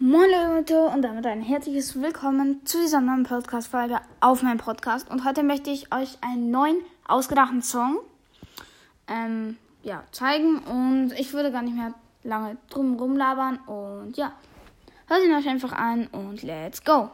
Moin Leute und damit ein herzliches Willkommen zu dieser neuen Podcast-Folge auf meinem Podcast. Und heute möchte ich euch einen neuen, ausgedachten Song ähm, ja, zeigen. Und ich würde gar nicht mehr lange drum rumlabern. Und ja, hört ihn euch einfach an und let's go!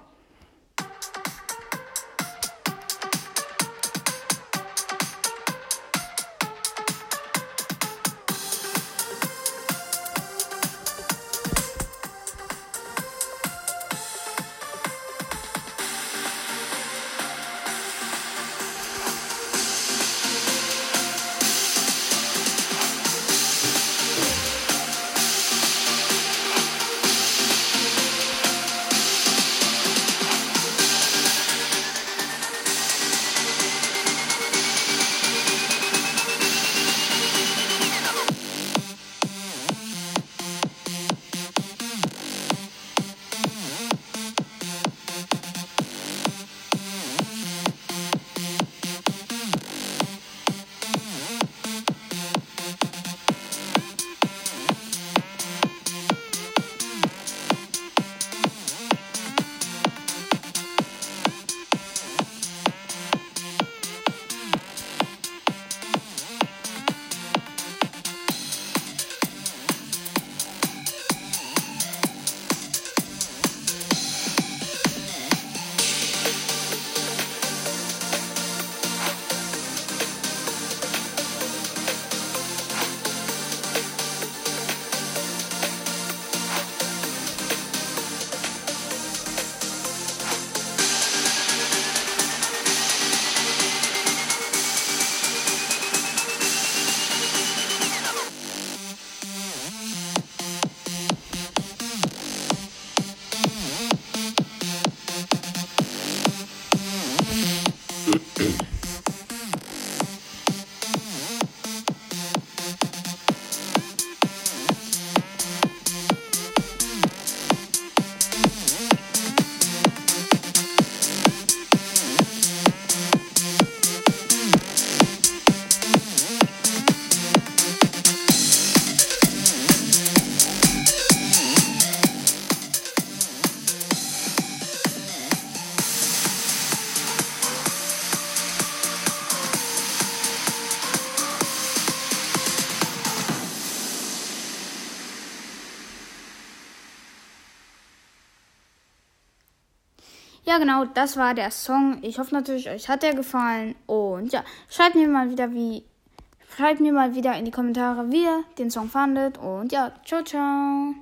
Ja, genau, das war der Song. Ich hoffe natürlich, euch hat der gefallen. Und ja, schreibt mir mal wieder, wie. Schreibt mir mal wieder in die Kommentare, wie ihr den Song fandet. Und ja, ciao, ciao.